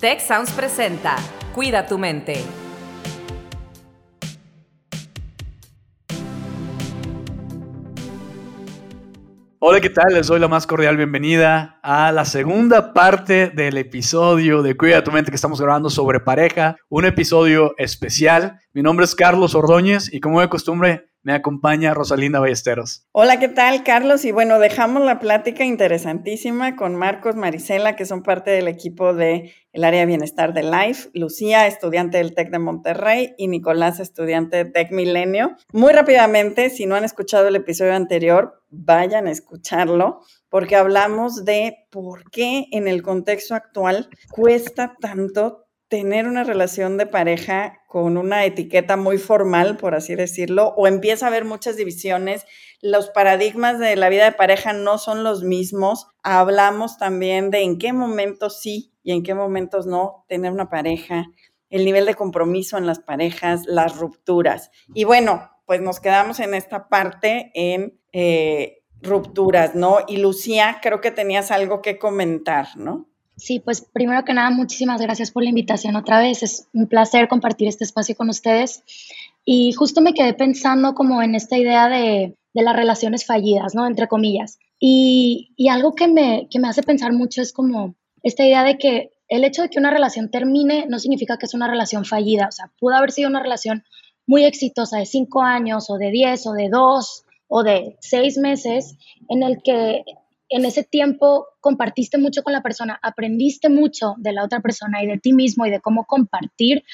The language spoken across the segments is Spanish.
Tech Sounds presenta Cuida tu mente. Hola, ¿qué tal? Les doy la más cordial bienvenida a la segunda parte del episodio de Cuida tu mente que estamos grabando sobre pareja, un episodio especial. Mi nombre es Carlos Ordóñez y como de costumbre me acompaña Rosalinda Ballesteros. Hola, ¿qué tal, Carlos? Y bueno, dejamos la plática interesantísima con Marcos Marisela, que son parte del equipo del el área de bienestar de Life, Lucía, estudiante del TEC de Monterrey, y Nicolás, estudiante de TEC Milenio. Muy rápidamente, si no han escuchado el episodio anterior, vayan a escucharlo, porque hablamos de por qué en el contexto actual cuesta tanto tener una relación de pareja con una etiqueta muy formal, por así decirlo, o empieza a haber muchas divisiones, los paradigmas de la vida de pareja no son los mismos. Hablamos también de en qué momentos sí y en qué momentos no tener una pareja, el nivel de compromiso en las parejas, las rupturas. Y bueno, pues nos quedamos en esta parte en eh, rupturas, ¿no? Y Lucía, creo que tenías algo que comentar, ¿no? Sí, pues primero que nada, muchísimas gracias por la invitación otra vez. Es un placer compartir este espacio con ustedes. Y justo me quedé pensando como en esta idea de, de las relaciones fallidas, ¿no? Entre comillas. Y, y algo que me, que me hace pensar mucho es como esta idea de que el hecho de que una relación termine no significa que es una relación fallida. O sea, pudo haber sido una relación muy exitosa de cinco años o de diez o de dos o de seis meses en el que en ese tiempo compartiste mucho con la persona, aprendiste mucho de la otra persona y de ti mismo y de cómo compartir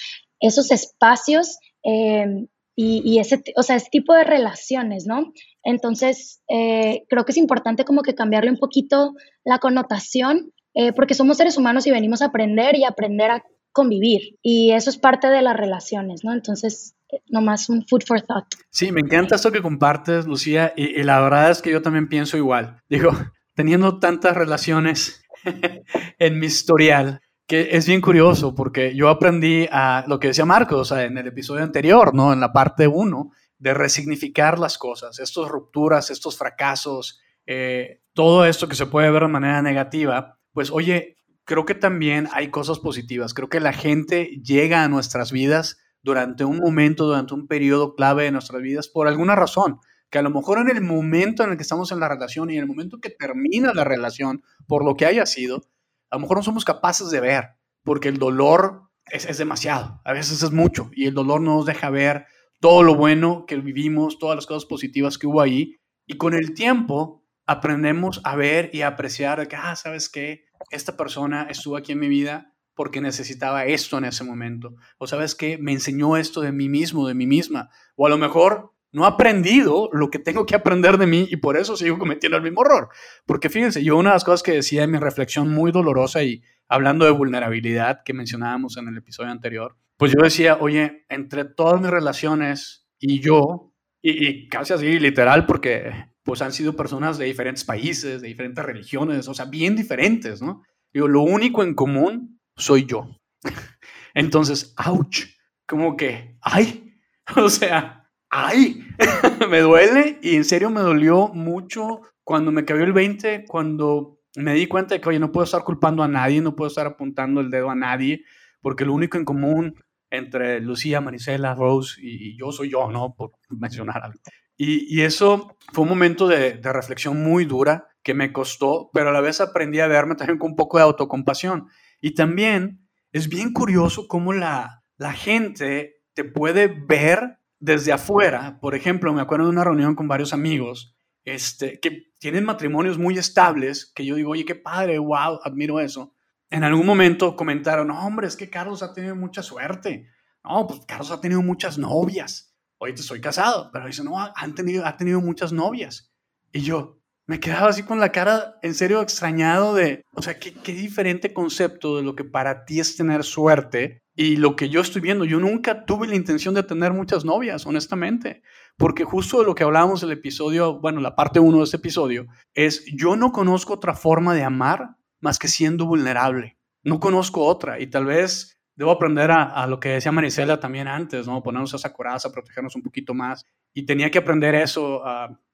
esos espacios eh, y, ese, o sea, ese tipo de relaciones, ¿no? Entonces, eh, creo que es importante como que cambiarle un poquito la connotación, eh, porque somos seres humanos y venimos a aprender y aprender a convivir. Y eso es parte de las relaciones, ¿no? Entonces, nomás un food for thought. Sí, me encanta esto que compartes, Lucía, y, y la verdad es que yo también pienso igual. Digo, teniendo tantas relaciones en mi historial, que es bien curioso porque yo aprendí a lo que decía Marcos en el episodio anterior, ¿no? En la parte 1, de resignificar las cosas, estas rupturas, estos fracasos, eh, todo esto que se puede ver de manera negativa, pues oye, creo que también hay cosas positivas. Creo que la gente llega a nuestras vidas durante un momento, durante un periodo clave de nuestras vidas por alguna razón que a lo mejor en el momento en el que estamos en la relación y en el momento que termina la relación, por lo que haya sido, a lo mejor no somos capaces de ver, porque el dolor es, es demasiado, a veces es mucho, y el dolor no nos deja ver todo lo bueno que vivimos, todas las cosas positivas que hubo ahí, y con el tiempo aprendemos a ver y a apreciar que, ah, ¿sabes qué? Esta persona estuvo aquí en mi vida porque necesitaba esto en ese momento. O sabes qué? Me enseñó esto de mí mismo, de mí misma. O a lo mejor no he aprendido lo que tengo que aprender de mí y por eso sigo cometiendo el mismo error. Porque fíjense, yo una de las cosas que decía en mi reflexión muy dolorosa y hablando de vulnerabilidad que mencionábamos en el episodio anterior, pues yo decía, oye, entre todas mis relaciones y yo, y, casi así literal, porque pues han sido personas de diferentes países, de diferentes religiones, o sea, bien diferentes, ¿no? Digo, lo único en común soy yo. Entonces, ouch, como que, ay, o sea, ay, me duele y en serio me dolió mucho cuando me cayó el 20, cuando me di cuenta de que, oye, no puedo estar culpando a nadie, no puedo estar apuntando el dedo a nadie, porque lo único en común entre Lucía, Marisela, Rose y, yo soy yo, ¿no? Por mencionar algo. Y, eso fue un momento de, de, reflexión muy dura que me costó, pero a la vez aprendí a verme también con un poco de autocompasión. Y también es bien curioso cómo la, la gente te puede ver desde afuera, por ejemplo, me acuerdo de una reunión con varios amigos este, que tienen matrimonios muy estables, que yo digo, oye, qué padre, wow, admiro eso. En algún momento comentaron, no, hombre, es que Carlos ha tenido mucha suerte. No, pues Carlos ha tenido muchas novias. Ahorita estoy casado, pero dice, no, han tenido, ha tenido muchas novias. Y yo me quedaba así con la cara en serio extrañado de, o sea, qué, qué diferente concepto de lo que para ti es tener suerte y lo que yo estoy viendo, yo nunca tuve la intención de tener muchas novias, honestamente, porque justo de lo que hablábamos el episodio, bueno, la parte uno de este episodio, es yo no conozco otra forma de amar más que siendo vulnerable. No conozco otra y tal vez debo aprender a, lo que decía Marisela también antes, ¿no? Ponernos esa coraza, protegernos un poquito más. Y tenía que aprender eso,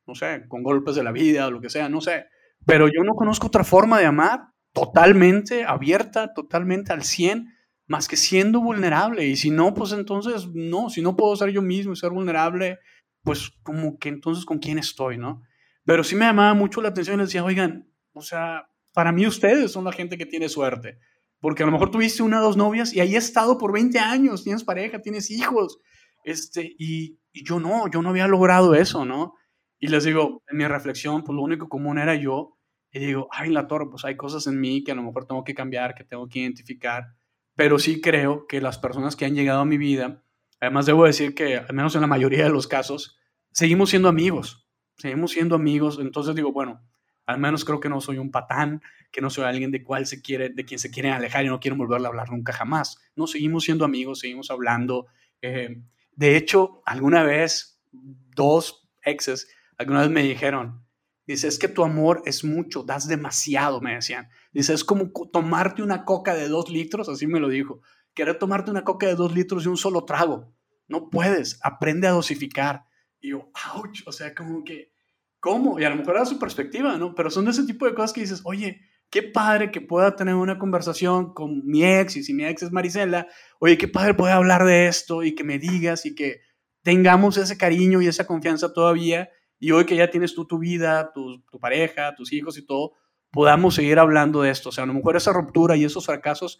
no sé, con golpes de la vida o lo que sea, no sé. Pero yo no conozco otra forma de amar totalmente abierta, totalmente al 100, más que siendo vulnerable. Y si no, pues entonces no, si no puedo ser yo mismo y ser vulnerable, pues como que entonces con quién estoy, ¿no? Pero sí me llamaba mucho la atención y decía, oigan, o sea, para mí ustedes son la gente que tiene suerte. Porque a lo mejor tuviste una o dos novias y ahí has estado por 20 años, tienes pareja, tienes hijos. Este, y, yo no, yo no había logrado eso, ¿no? Y les digo, en mi reflexión, pues lo único común era yo. Y digo, ay, la torre, pues hay cosas en mí que a lo mejor tengo que cambiar, que tengo que identificar. Pero sí creo que las personas que han llegado a mi vida, además debo decir que, al menos en la mayoría de los casos, seguimos siendo amigos. Seguimos siendo amigos. Entonces digo, bueno, al menos creo que no soy un patán, que no soy alguien de cual se quiere, de quien se quiere alejar y no quiero volverle a hablar nunca jamás. No, seguimos siendo amigos, seguimos hablando. Eh, de hecho, alguna vez, dos exes Alguna vez me dijeron, dice, es que tu amor es mucho, das demasiado, me decían. Dice, es como tomarte una coca de dos litros, así me lo dijo. Querer tomarte una coca de dos litros de un solo trago. No puedes, aprende a dosificar. Y yo, ouch, o sea, como que, ¿cómo? Y a lo mejor era su perspectiva, ¿no? Pero son de ese tipo de cosas que dices, oye, qué padre que pueda tener una conversación con mi ex, y si mi ex es Marisela, oye, qué padre poder hablar de esto y que me digas y que tengamos ese cariño y esa confianza todavía y hoy que ya tienes tú tu vida, tu, pareja, tus hijos y todo, podamos seguir hablando de esto. O sea, a lo mejor esa ruptura y esos fracasos,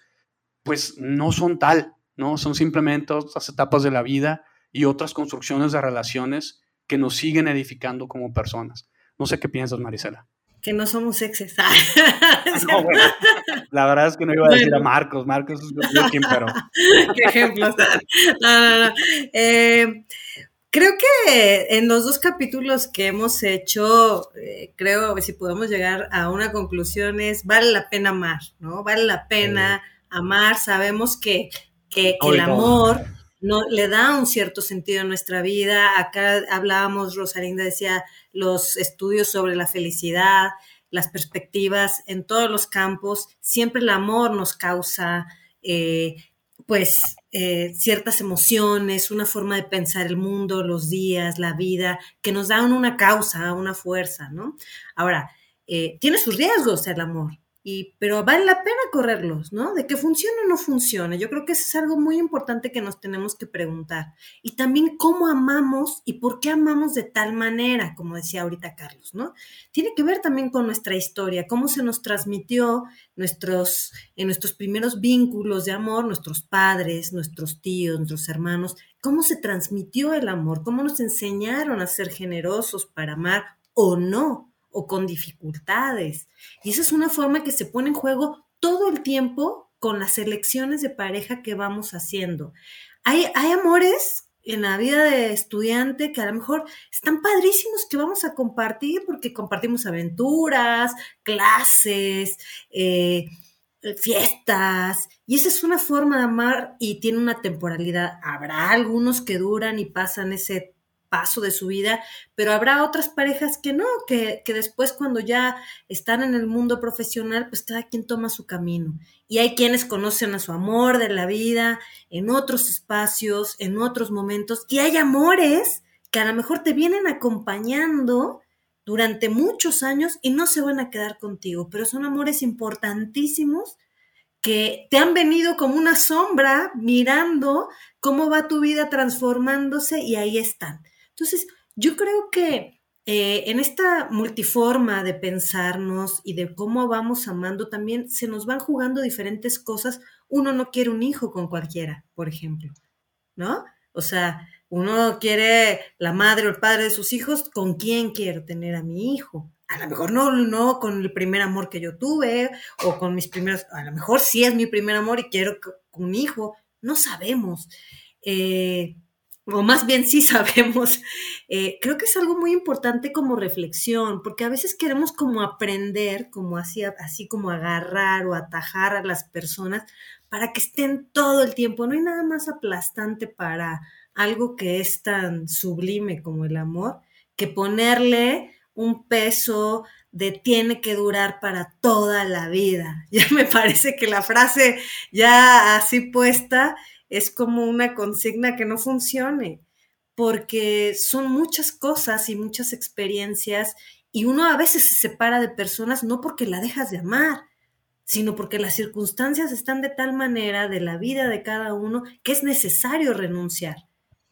pues no son tal, ¿no? Son simplemente otras etapas de la vida y otras construcciones de relaciones que nos siguen edificando como personas. No sé qué piensas, Marisela. Que no somos exes. no, bueno, la verdad es que no iba a decir a Marcos. Marcos es quien, pero. Qué ejemplos. No, no, no. Eh, Creo que en los dos capítulos que hemos hecho, eh, creo que si podemos llegar a una conclusión es, vale la pena amar, ¿no? Vale la pena amar, sabemos que, que, el amor no, le da un cierto sentido a nuestra vida. Acá hablábamos, Rosalinda decía, los estudios sobre la felicidad, las perspectivas en todos los campos, siempre el amor nos causa eh, pues eh, ciertas emociones, una forma de pensar el mundo, los días, la vida, que nos dan una causa, una fuerza, ¿no? Ahora, eh, tiene sus riesgos el amor, pero vale la pena correrlos, ¿no? De que funcione o no funcione. Yo creo que eso es algo muy importante que nos tenemos que preguntar. Y también cómo amamos y por qué amamos de tal manera, como decía ahorita Carlos, ¿no? Tiene que ver también con nuestra historia, cómo se nos transmitió nuestros, en nuestros primeros vínculos de amor, nuestros padres, nuestros tíos, nuestros hermanos, cómo se transmitió el amor, cómo nos enseñaron a ser generosos para amar o no, o con dificultades. Y esa es una forma que se pone en juego todo el tiempo con las elecciones de pareja que vamos haciendo. Hay, hay amores en la vida de estudiante que a lo mejor están padrísimos que vamos a compartir porque compartimos aventuras, clases, eh, fiestas, y esa es una forma de amar y tiene una temporalidad. Habrá algunos que duran y pasan ese paso de su vida, pero habrá otras parejas que no, que, después cuando ya están en el mundo profesional, pues cada quien toma su camino. Y hay quienes conocen a su amor de la vida en otros espacios, en otros momentos, y hay amores que a lo mejor te vienen acompañando durante muchos años y no se van a quedar contigo, pero son amores importantísimos que te han venido como una sombra mirando cómo va tu vida transformándose y ahí están. Entonces, yo creo que eh, en esta multiforma de pensarnos y de cómo vamos amando, también se nos van jugando diferentes cosas. Uno no quiere un hijo con cualquiera, por ejemplo, ¿no? O sea, uno quiere la madre o el padre de sus hijos, ¿con quién quiero tener a mi hijo? A lo mejor no, no con el primer amor que yo tuve o con mis primeros, a lo mejor sí es mi primer amor y quiero un hijo, no sabemos. Eh, o más bien sí sabemos, eh, creo que es algo muy importante como reflexión, porque a veces queremos como aprender, como así, así como agarrar o atajar a las personas para que estén todo el tiempo. No hay nada más aplastante para algo que es tan sublime como el amor, que ponerle un peso de tiene que durar para toda la vida. Ya me parece que la frase ya así puesta es como una consigna que no funcione, porque son muchas cosas y muchas experiencias y uno a veces se separa de personas no porque la dejas de amar, sino porque las circunstancias están de tal manera de la vida de cada uno que es necesario renunciar.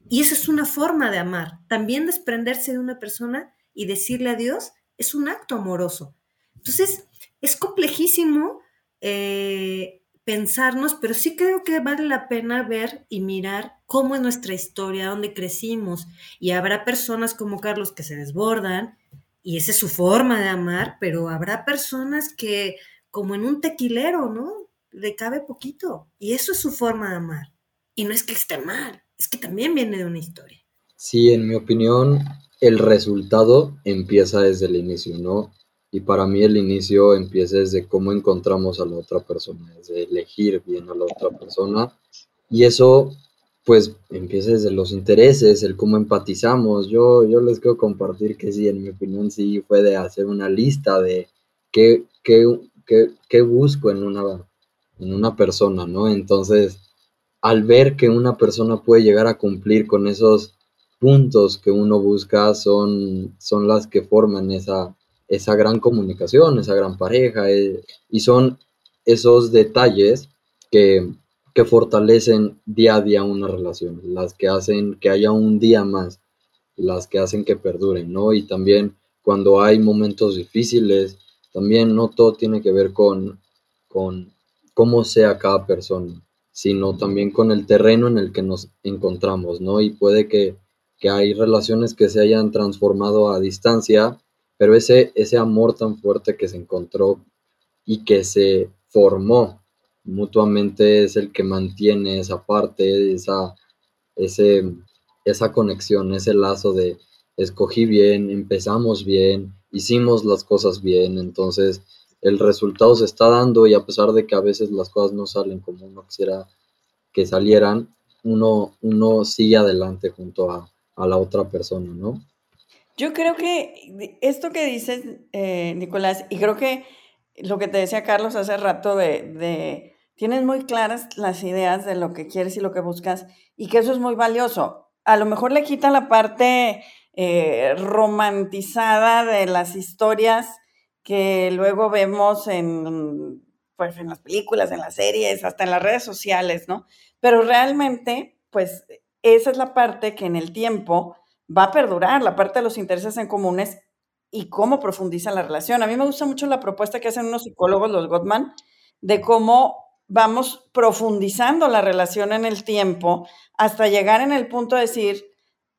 Y esa es una forma de amar. También desprenderse de una persona y decirle adiós es un acto amoroso. Entonces, es complejísimo eh, pensarnos, pero sí creo que vale la pena ver y mirar cómo es nuestra historia, dónde crecimos. Y habrá personas como Carlos que se desbordan y esa es su forma de amar, pero habrá personas que, como en un tequilero, ¿no? Le cabe poquito y eso es su forma de amar. Y no es que esté mal, es que también viene de una historia. Sí, en mi opinión, el resultado empieza desde el inicio, ¿no? Y para mí el inicio empieza desde cómo encontramos a la otra persona, desde elegir bien a la otra persona. Y eso pues empieza desde los intereses, el cómo empatizamos. Yo, yo les quiero compartir que sí, en mi opinión sí fue de hacer una lista de qué, qué, qué, qué busco en una, en una persona, ¿no? Entonces, al ver que una persona puede llegar a cumplir con esos puntos que uno busca, son, son las que forman esa, esa gran comunicación, esa gran pareja, eh, y son esos detalles que, que fortalecen día a día una relación, las que hacen que haya un día más, las que hacen que perduren, ¿no? Y también cuando hay momentos difíciles, también no todo tiene que ver con, con cómo sea cada persona, sino también con el terreno en el que nos encontramos, ¿no? Y puede que, que hay relaciones que se hayan transformado a distancia, pero ese, ese amor tan fuerte que se encontró y que se formó mutuamente es el que mantiene esa parte, esa, ese, esa conexión, ese lazo de escogí bien, empezamos bien, hicimos las cosas bien, entonces el resultado se está dando y a pesar de que a veces las cosas no salen como uno quisiera que salieran, uno, uno sigue adelante junto a, a la otra persona, ¿no? Yo creo que esto que dices, eh, Nicolás, y creo que lo que te decía Carlos hace rato de, tienes muy claras las ideas de lo que quieres y lo que buscas, y que eso es muy valioso. A lo mejor le quita la parte eh, romantizada de las historias que luego vemos en, pues, en las películas, en las series, hasta en las redes sociales, ¿no? Pero realmente, pues, esa es la parte que en el tiempo va a perdurar, la parte de los intereses en comunes y cómo profundiza la relación. A mí me gusta mucho la propuesta que hacen unos psicólogos, los Gottman, de cómo vamos profundizando la relación en el tiempo hasta llegar en el punto de decir,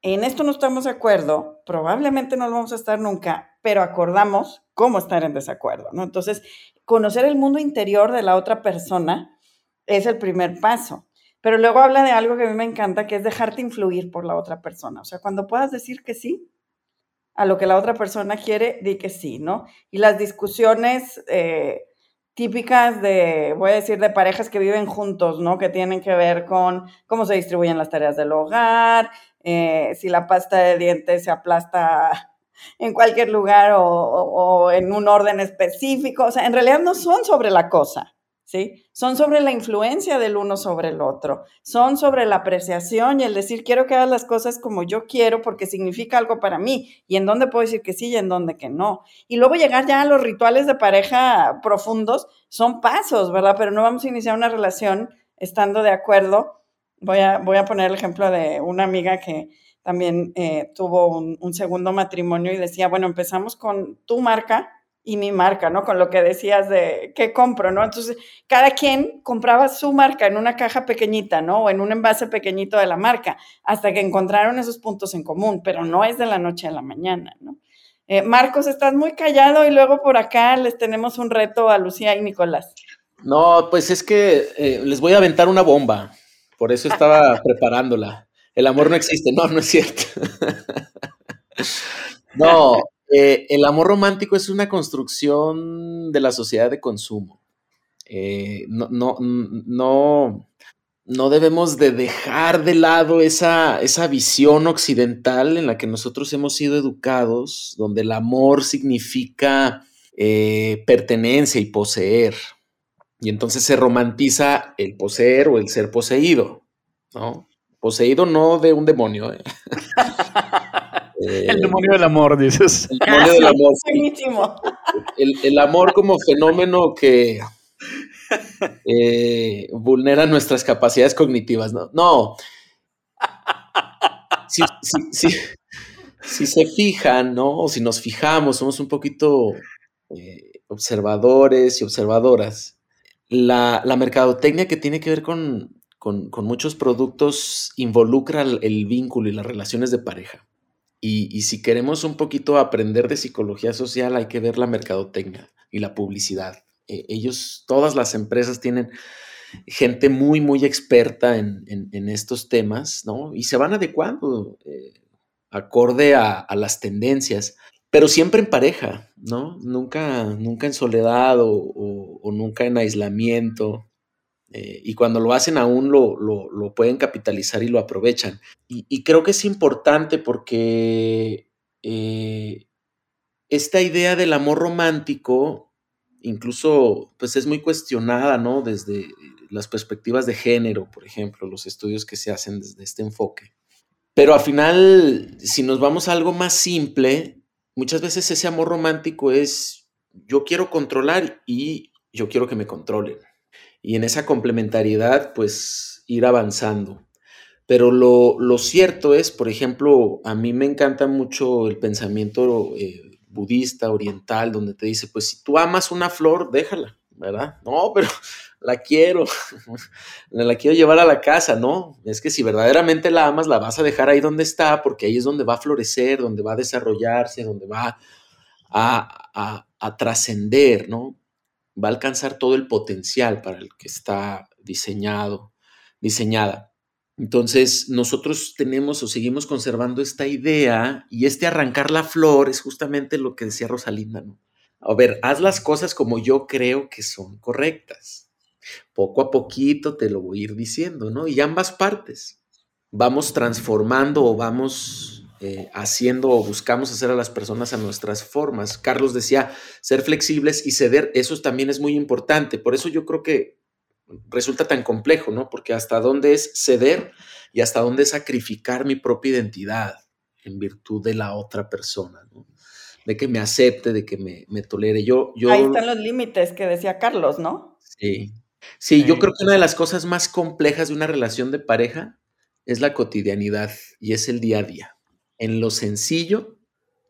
en esto no estamos de acuerdo, probablemente no lo vamos a estar nunca, pero acordamos cómo estar en desacuerdo, ¿no? Entonces, conocer el mundo interior de la otra persona es el primer paso. Pero luego habla de algo que a mí me encanta, que es dejarte influir por la otra persona. O sea, cuando puedas decir que sí a lo que la otra persona quiere, di que sí, ¿no? Y las discusiones eh, típicas de, voy a decir, de parejas que viven juntos, ¿no? Que tienen que ver con cómo se distribuyen las tareas del hogar, eh, si la pasta de dientes se aplasta en cualquier lugar o, o en un orden específico. O sea, en realidad no son sobre la cosa ¿sí? Son sobre la influencia del uno sobre el otro, son sobre la apreciación y el decir, quiero que hagas las cosas como yo quiero porque significa algo para mí, y en dónde puedo decir que sí y en dónde que no. Y luego llegar ya a los rituales de pareja profundos, son pasos, ¿verdad? Pero no vamos a iniciar una relación estando de acuerdo. Voy a, voy a poner el ejemplo de una amiga que también eh, tuvo un, un segundo matrimonio y decía, bueno, empezamos con tu marca, y mi marca, ¿no? Con lo que decías de qué compro, ¿no? Entonces, cada quien compraba su marca en una caja pequeñita, ¿no? O en un envase pequeñito de la marca, hasta que encontraron esos puntos en común, pero no es de la noche a la mañana, ¿no? Eh, Marcos, estás muy callado y luego por acá les tenemos un reto a Lucía y Nicolás. No, pues es que eh, les voy a aventar una bomba, por eso estaba preparándola. El amor no existe, no, no es cierto. no, eh, el amor romántico es una construcción de la sociedad de consumo. Eh, no, no, no, no, debemos de dejar de lado esa, esa visión occidental en la que nosotros hemos sido educados, donde el amor significa eh, pertenencia y poseer. Y entonces se romantiza el poseer o el ser poseído, ¿no? Poseído no de un demonio. eh, demonio del amor, dices. El demonio del amor. El, amor como fenómeno que, eh, vulnera nuestras capacidades cognitivas. No, no. Si, se fijan, ¿no? O si nos fijamos, somos un poquito eh, observadores y observadoras. La, mercadotecnia que tiene que ver con, muchos productos involucra el, vínculo y las relaciones de pareja. Y, si queremos un poquito aprender de psicología social, hay que ver la mercadotecnia y la publicidad. E, ellos, todas las empresas tienen gente muy, muy experta en, estos temas, ¿no? Y se van adecuando eh, acorde a, las tendencias, pero siempre en pareja, ¿no? Nunca, nunca en soledad o, nunca en aislamiento. Eh, y cuando lo hacen aún lo, pueden capitalizar y lo aprovechan. Y, creo que es importante porque eh, esta idea del amor romántico incluso pues es muy cuestionada, ¿no? Desde las perspectivas de género, por ejemplo, los estudios que se hacen desde este enfoque. Pero al final, si nos vamos a algo más simple, muchas veces ese amor romántico es yo quiero controlar y yo quiero que me controlen. Y en esa complementariedad, pues ir avanzando. Pero lo, cierto es, por ejemplo, a mí me encanta mucho el pensamiento eh, budista, oriental, donde te dice, pues si tú amas una flor, déjala, ¿verdad? No, pero la quiero, la quiero llevar a la casa, ¿no? Es que si verdaderamente la amas, la vas a dejar ahí donde está, porque ahí es donde va a florecer, donde va a desarrollarse, donde va a, a trascender, ¿no? Va a alcanzar todo el potencial para el que está diseñado, diseñada. Entonces, nosotros tenemos o seguimos conservando esta idea y este arrancar la flor es justamente lo que decía Rosalinda, ¿no? A ver, haz las cosas como yo creo que son correctas. Poco a poquito te lo voy a ir diciendo, ¿no? Y ambas partes. Vamos transformando o vamos eh, haciendo o buscamos hacer a las personas a nuestras formas. Carlos decía, ser flexibles y ceder, eso también es muy importante. Por eso yo creo que resulta tan complejo, ¿no? Porque hasta dónde es ceder y hasta dónde es sacrificar mi propia identidad en virtud de la otra persona, ¿no? De que me acepte, de que me, tolere. Yo, yo, Ahí están los límites que decía Carlos, ¿no? Sí. Sí, yo creo que una de las cosas más complejas de una relación de pareja es la cotidianidad y es el día a día. En lo sencillo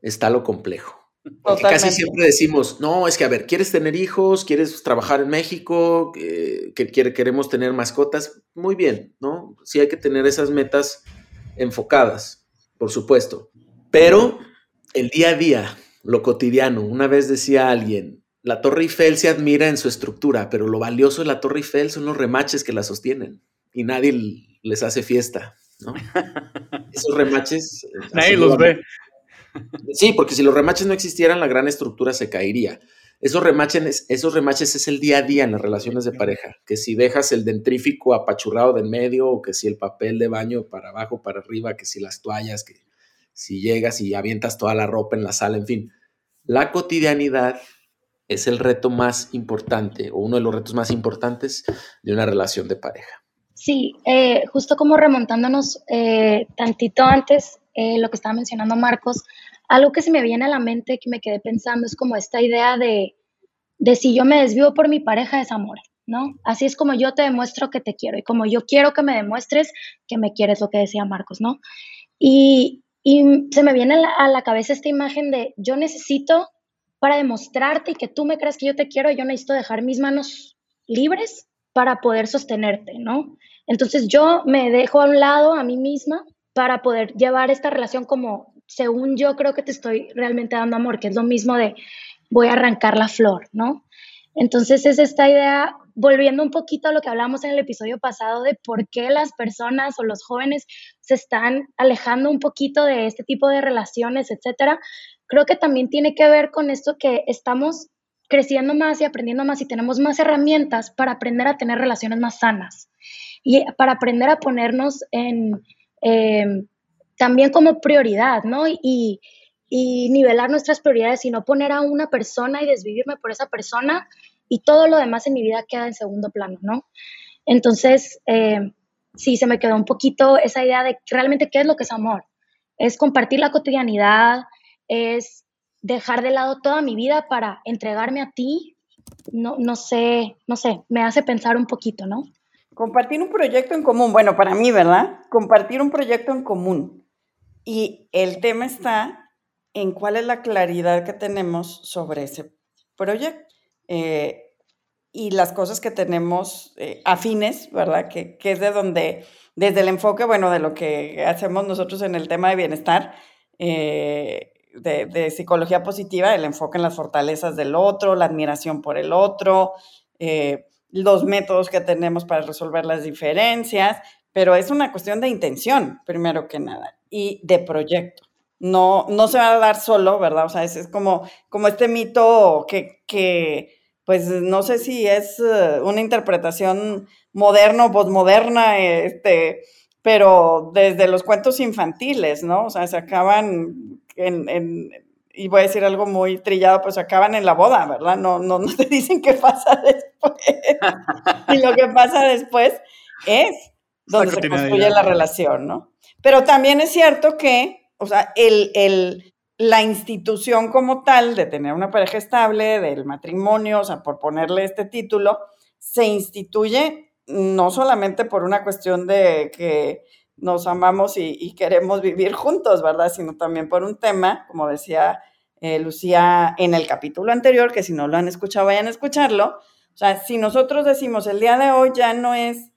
está lo complejo. Porque casi siempre decimos, no, es que a ver, ¿quieres tener hijos? ¿Quieres trabajar en México? que queremos tener mascotas? Muy bien, ¿no? Sí hay que tener esas metas enfocadas, por supuesto. Pero el día a día, lo cotidiano, una vez decía alguien, la Torre Eiffel se admira en su estructura, pero lo valioso de la Torre Eiffel son los remaches que la sostienen y nadie les hace fiesta, ¿no? Esos remaches... Eh, nadie los ve. Sí, porque si los remaches no existieran, la gran estructura se caería. Esos remaches, esos remaches es el día a día en las relaciones de pareja, que si dejas el dentrífico apachurrado de en medio, o que si el papel de baño para abajo, para arriba, que si las toallas, que si llegas y avientas toda la ropa en la sala, en fin. La cotidianidad es el reto más importante o uno de los retos más importantes de una relación de pareja. Sí, eh, justo como remontándonos eh, tantito antes, eh, lo que estaba mencionando Marcos, algo que se me viene a la mente, que me quedé pensando, es como esta idea de, de si yo me desvío por mi pareja es amor, ¿no? Así es como yo te demuestro que te quiero y como yo quiero que me demuestres que me quieres, lo que decía Marcos, ¿no? Y, se me viene a la, a la cabeza esta imagen de yo necesito para demostrarte y que tú me creas que yo te quiero, yo necesito dejar mis manos libres para poder sostenerte, ¿no? Entonces yo me dejo a un lado a mí misma para poder llevar esta relación como según yo creo que te estoy realmente dando amor, que es lo mismo de voy a arrancar la flor, ¿no? Entonces es esta idea, volviendo un poquito a lo que hablamos en el episodio pasado de por qué las personas o los jóvenes se están alejando un poquito de este tipo de relaciones, etcétera, creo que también tiene que ver con esto que estamos creciendo más y aprendiendo más y tenemos más herramientas para aprender a tener relaciones más sanas y para aprender a ponernos en Em, también como prioridad, ¿no? Y, nivelar nuestras prioridades y no poner a una persona y desvivirme por esa persona y todo lo demás en mi vida queda en segundo plano, ¿no? Entonces, em, sí, se me quedó un poquito esa idea de realmente qué es lo que es amor. Es compartir la cotidianidad, es dejar de lado toda mi vida para entregarme a ti no, no sé, no sé, me hace pensar un poquito, ¿no? Compartir un proyecto en común, bueno, para mí, ¿verdad? Compartir un proyecto en común. Y el tema está en cuál es la claridad que tenemos sobre ese proyecto. Eh, y las cosas que tenemos eh, afines, ¿verdad? Que, que, es de donde, desde el enfoque, bueno, de lo que hacemos nosotros en el tema de bienestar, eh, de, psicología positiva, el enfoque en las fortalezas del otro, la admiración por el otro, eh, los métodos que tenemos para resolver las diferencias, pero es una cuestión de intención, primero que nada, y de proyecto. No, no se va a dar solo, ¿verdad? O sea, es, es como, como este mito que, que pues no sé si es uh, una interpretación moderna o posmoderna, este, pero desde los cuentos infantiles, ¿no? O sea, se acaban en, en, y voy a decir algo muy trillado, pues acaban en la boda, ¿verdad? No, no, no te dicen qué pasa después. y lo que pasa después es donde se construye la relación, ¿no? Pero también es cierto que, o sea, el, el, la institución como tal de tener una pareja estable, del matrimonio, o sea, por ponerle este título, se instituye no solamente por una cuestión de que nos amamos y, y queremos vivir juntos, ¿verdad? Sino también por un tema, como decía eh, Lucía en el capítulo anterior, que si no lo han escuchado, vayan a escucharlo. O sea, si nosotros decimos el día de hoy ya no es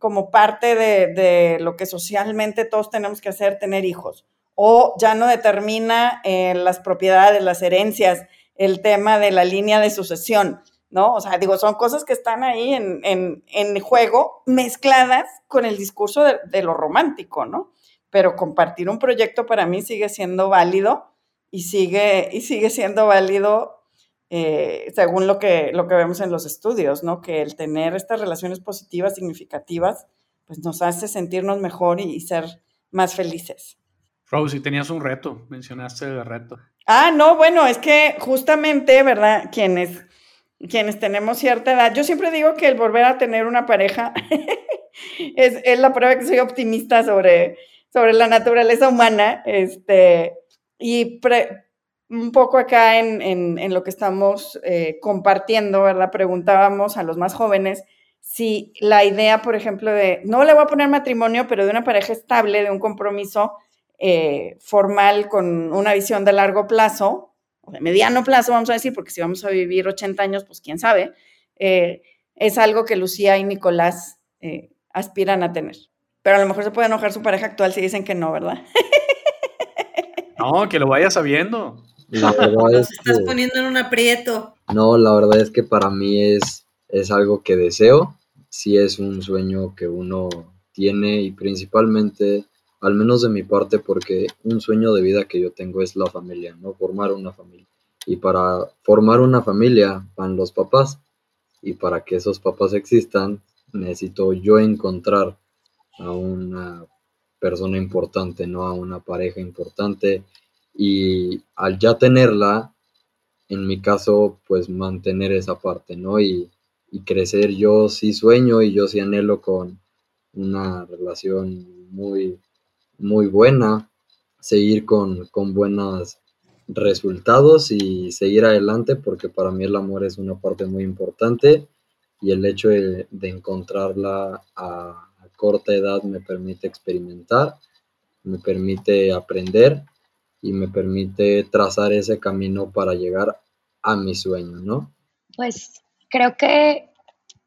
como parte de, lo que socialmente todos tenemos que hacer, tener hijos o ya no determina eh, las propiedades, las herencias, el tema de la línea de sucesión, ¿no? O sea, digo, son cosas que están ahí en, en, en juego mezcladas con el discurso de, de, lo romántico, ¿no? Pero compartir un proyecto para mí sigue siendo válido y sigue, y sigue siendo válido eh, según lo que, lo que vemos en los estudios, ¿no? Que el tener estas relaciones positivas, significativas, pues nos hace sentirnos mejor y, y ser más felices. Rosy, tenías un reto, mencionaste el reto. Ah, no, bueno, es que justamente, ¿verdad? Quienes, quienes tenemos cierta edad, yo siempre digo que el volver a tener una pareja es, es, la prueba que soy optimista sobre, sobre la naturaleza humana, este, y un poco acá en, en, en, lo que estamos eh, compartiendo, ¿verdad? Preguntábamos a los más jóvenes si la idea, por ejemplo, de, no le voy a poner matrimonio, pero de una pareja estable, de un compromiso, eh, formal con una visión de largo plazo, o de mediano plazo, vamos a decir, porque si vamos a vivir 80 años, pues quién sabe, eh, es algo que Lucía y Nicolás eh, aspiran a tener. Pero a lo mejor se puede enojar su pareja actual si dicen que no, ¿verdad? No, que lo vaya sabiendo. La verdad es que, estás poniendo en un aprieto. No, la verdad es que para mí es, es algo que deseo, sí es un sueño que uno tiene y principalmente al menos de mi parte, porque un sueño de vida que yo tengo es la familia, ¿no? Formar una familia. Y para formar una familia van los papás. Y para que esos papás existan, necesito yo encontrar a una persona importante, ¿no? A una pareja importante. Y al ya tenerla, en mi caso, pues mantener esa parte, ¿no? Y, y crecer. Yo sí sueño y yo sí anhelo con una relación muy muy buena, seguir con, con buenos resultados y seguir adelante porque para mí el amor es una parte muy importante y el hecho de, de encontrarla a, a, corta edad me permite experimentar, me permite aprender y me permite trazar ese camino para llegar a mi sueño, ¿no? Pues creo que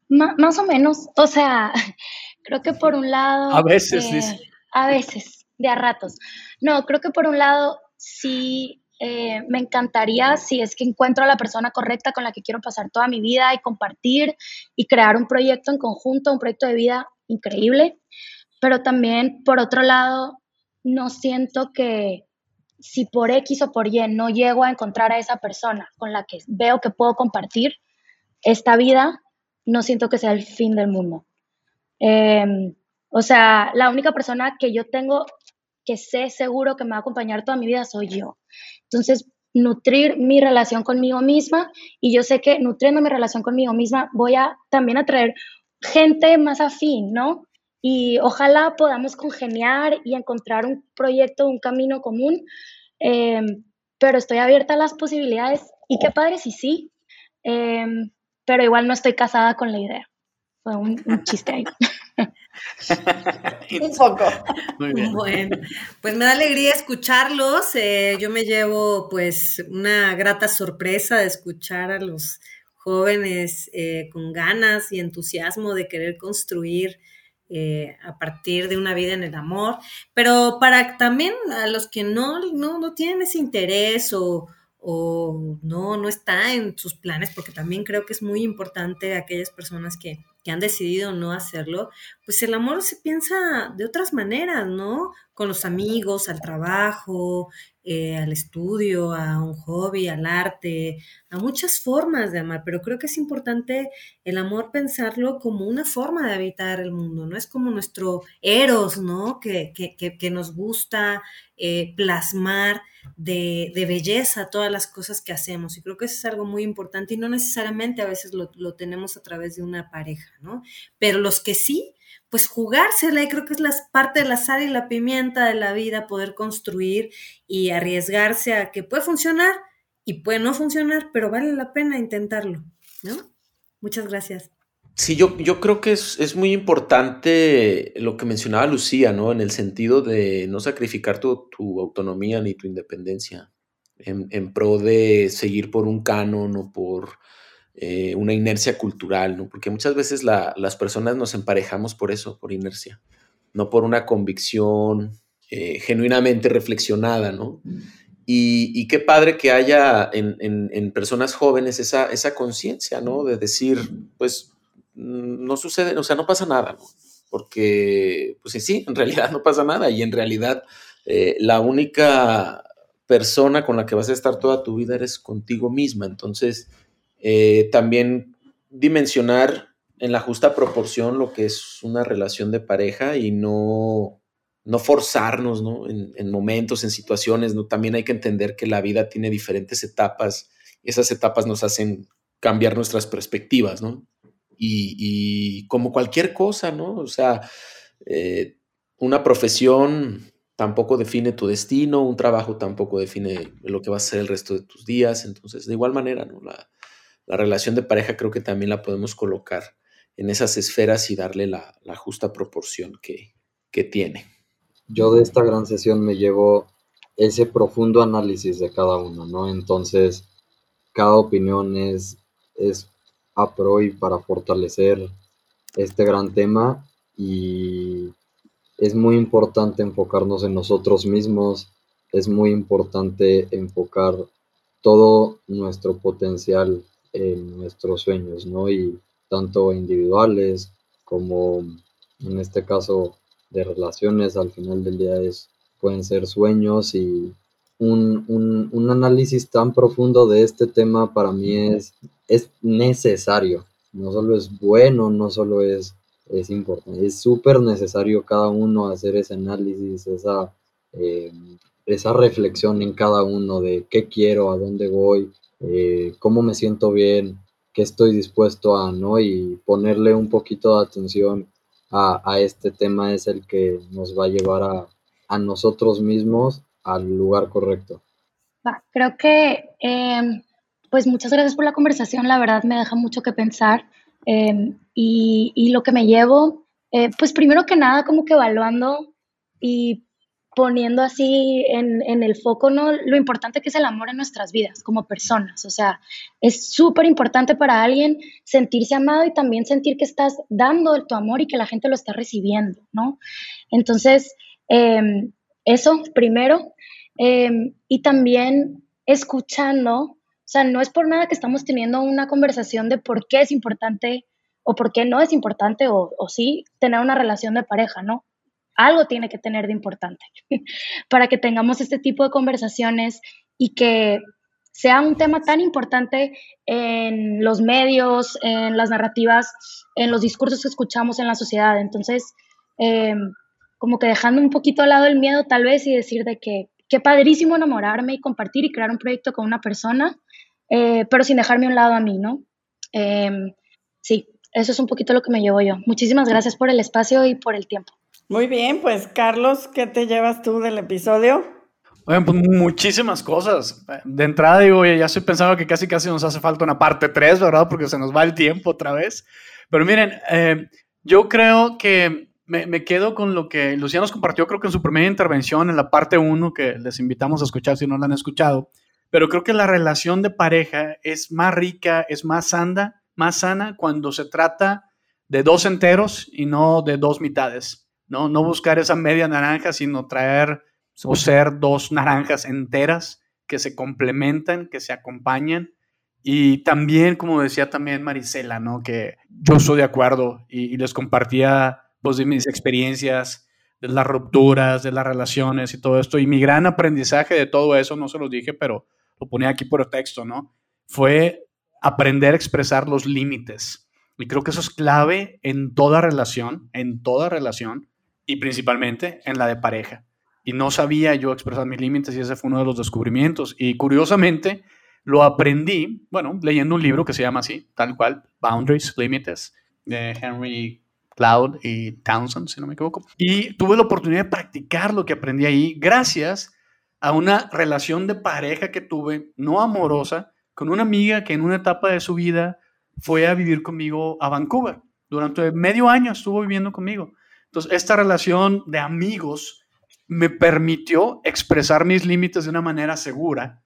más o menos, o sea, creo que por un lado... A veces, eh, dice. A veces, de a ratos. No, creo que por un lado sí eh, me encantaría si es que encuentro a la persona correcta con la que quiero pasar toda mi vida y compartir y crear un proyecto en conjunto, un proyecto de vida increíble. Pero también, por otro lado, no siento que si por X o por Y no llego a encontrar a esa persona con la que veo que puedo compartir esta vida, no siento que sea el fin del mundo. Eh, o sea, la única persona que yo tengo que sé seguro que me va a acompañar toda mi vida soy yo. Entonces, nutrir mi relación conmigo misma y yo sé que nutriendo mi relación conmigo misma voy a también atraer gente más afín, ¿no? Y ojalá podamos congeniar y encontrar un proyecto, un camino común, eh, pero estoy abierta a las posibilidades y qué padre si sí. Eh, pero igual no estoy casada con la idea. Fue un, chiste ahí. un poco. Muy bien. Bueno, pues me da alegría escucharlos. Eh, yo me llevo pues una grata sorpresa de escuchar a los jóvenes eh, con ganas y entusiasmo de querer construir eh, a partir de una vida en el amor, pero para también a los que no, no, no tienen ese interés o, o no, no está en sus planes, porque también creo que es muy importante aquellas personas que, que, han decidido no hacerlo, pues el amor se piensa de otras maneras, ¿no? Con los amigos, al trabajo, eh, al estudio, a un hobby, al arte, a muchas formas de amar, pero creo que es importante el amor pensarlo como una forma de habitar el mundo, no es como nuestro eros, ¿no? Que, que, que, nos gusta eh, plasmar de, de, belleza todas las cosas que hacemos y creo que eso es algo muy importante y no necesariamente a veces lo, lo tenemos a través de una pareja, ¿no? Pero los que sí, pues jugársela y creo que es la parte de la sal y la pimienta de la vida, poder construir y arriesgarse a que puede funcionar y puede no funcionar, pero vale la pena intentarlo, ¿no? Muchas gracias. Sí, yo, yo creo que es, muy importante lo que mencionaba Lucía, ¿no? En el sentido de no sacrificar tu, autonomía ni tu independencia en, en pro de seguir por un canon o por eh, una inercia cultural, ¿no? Porque muchas veces las personas nos emparejamos por eso, por inercia, no por una convicción eh, genuinamente reflexionada, ¿no? Y, qué padre que haya en, personas jóvenes esa, esa conciencia, ¿no? De decir, pues, mm, no sucede, o sea, no pasa nada, ¿no? Porque, pues sí, en realidad no pasa nada y en realidad eh, la única persona con la que vas a estar toda tu vida eres contigo misma. Entonces, eh, también dimensionar en la justa proporción lo que es una relación de pareja y no, no forzarnos ¿no? En, momentos, en situaciones. ¿no? También hay que entender que la vida tiene diferentes etapas y esas etapas nos hacen cambiar nuestras perspectivas, ¿no? Y, como cualquier cosa, ¿no? O sea, eh, una profesión tampoco define tu destino, un trabajo tampoco define lo que va a ser el resto de tus días. Entonces, de igual manera, ¿no? La, la relación de pareja creo que también la podemos colocar en esas esferas y darle la, justa proporción que, tiene. Yo de esta gran sesión me llevo ese profundo análisis de cada uno, ¿no? Entonces, cada opinión es, es a pro y para fortalecer este gran tema y es muy importante enfocarnos en nosotros mismos, es muy importante enfocar todo nuestro potencial en nuestros sueños, ¿no? Y tanto individuales como en este caso de relaciones, al final del día es, pueden ser sueños y un, un, análisis tan profundo de este tema para mí es, es necesario. No solo es bueno, no solo es, es importante, es súper necesario cada uno hacer ese análisis, esa, eh, esa reflexión en cada uno de qué quiero, a dónde voy, eh, cómo me siento bien, qué estoy dispuesto a, ¿no? Y ponerle un poquito de atención a, este tema es el que nos va a llevar a, nosotros mismos al lugar correcto. creo que, em, pues muchas gracias por la conversación, la verdad me deja mucho que pensar em, y, y, lo que me llevo, eh, pues primero que nada como que evaluando y poniendo así en, el foco ¿no? lo importante que es el amor en nuestras vidas como personas. O sea, es súper importante para alguien sentirse amado y también sentir que estás dando tu amor y que la gente lo está recibiendo, ¿no? Entonces, em, eso primero. Em, y también escuchando, o sea, no es por nada que estamos teniendo una conversación de por qué es importante o por qué no es importante o sí tener una relación de pareja, ¿no? Algo tiene que tener de importante para que tengamos este tipo de conversaciones y que sea un tema tan importante en los medios, en las narrativas, en los discursos que escuchamos en la sociedad. Entonces, em, como que dejando un poquito al lado el miedo tal vez y decir de que qué padrísimo enamorarme y compartir y crear un proyecto con una persona, eh, pero sin dejarme a un lado a mí, ¿no? Em, sí, eso es un poquito lo que me llevo yo. Muchísimas gracias por el espacio y por el tiempo. Muy bien, pues Carlos, ¿qué te llevas tú del episodio? Oigan, pues muchísimas cosas. De entrada digo, ya estoy pensando que casi casi nos hace falta una parte 3, ¿verdad? Porque se nos va el tiempo otra vez. Pero miren, eh, yo creo que me, me, quedo con lo que Lucía nos compartió, creo que en su primera intervención, en la parte 1, que les invitamos a escuchar si no la han escuchado. Pero creo que la relación de pareja es más rica, es más sana, más sana cuando se trata de dos enteros y no de dos mitades. No, no buscar esa media naranja, sino traer o ser dos naranjas enteras que se complementan, que se acompañan. Y también, como decía también Marisela, ¿no? Que yo estoy de acuerdo y, les compartía pues, de mis experiencias, de las rupturas, de las relaciones y todo esto. Y mi gran aprendizaje de todo eso, no se los dije, pero lo ponía aquí por texto, ¿no? Fue aprender a expresar los límites. Y creo que eso es clave en toda relación, en toda relación y principalmente en la de pareja y no sabía yo expresar mis límites y ese fue uno de los descubrimientos. Y curiosamente lo aprendí, bueno, leyendo un libro que se llama así, tal cual, Boundaries, Límites, de Henry Cloud y Townsend, si no me equivoco. Y tuve la oportunidad de practicar lo que aprendí ahí gracias a una relación de pareja que tuve, no amorosa, con una amiga que en una etapa de su vida fue a vivir conmigo a Vancouver. Durante medio año estuvo viviendo conmigo. Entonces, esta relación de amigos me permitió expresar mis límites de una manera segura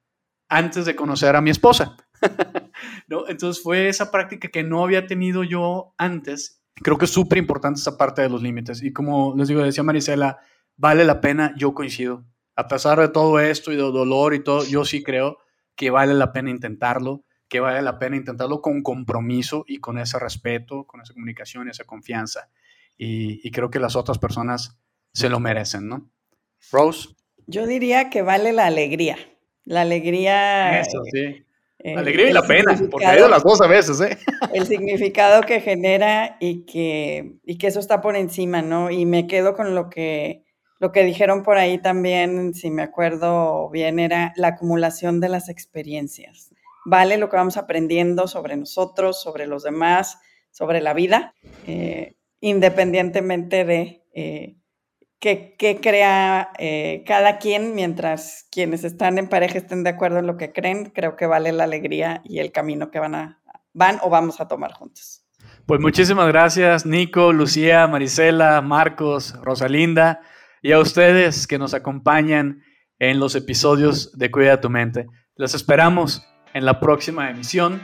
antes de conocer a mi esposa. ¿No? Entonces fue esa práctica que no había tenido yo antes. Creo que es súper importante esa parte de los límites. Y como les digo, decía Marisela, vale la pena, yo coincido. A pesar de todo esto y de dolor y todo, yo sí creo que vale la pena intentarlo, que vale la pena intentarlo con compromiso y con ese respeto, con esa comunicación y esa confianza. Y, y creo que las otras personas se lo merecen, ¿no? Rose. Yo diría que vale la alegría. La alegría. Eso, sí. La alegría y la pena, porque hay las dos a veces, ¿eh? El significado que genera y que, y que eso está por encima, ¿no? Y me quedo con lo que, lo que dijeron por ahí también, si me acuerdo bien, era la acumulación de las experiencias. Vale lo que vamos aprendiendo sobre nosotros, sobre los demás, sobre la vida, eh, independientemente de eh, que, crea eh, cada quien, mientras quienes están en pareja estén de acuerdo en lo que creen, creo que vale la alegría y el camino que van, a, van o vamos a tomar juntos. Pues muchísimas gracias, Nico, Lucía, Marisela, Marcos, Rosalinda, y a ustedes que nos acompañan en los episodios de Cuida tu mente. Los esperamos en la próxima emisión.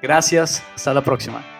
Gracias, hasta la próxima.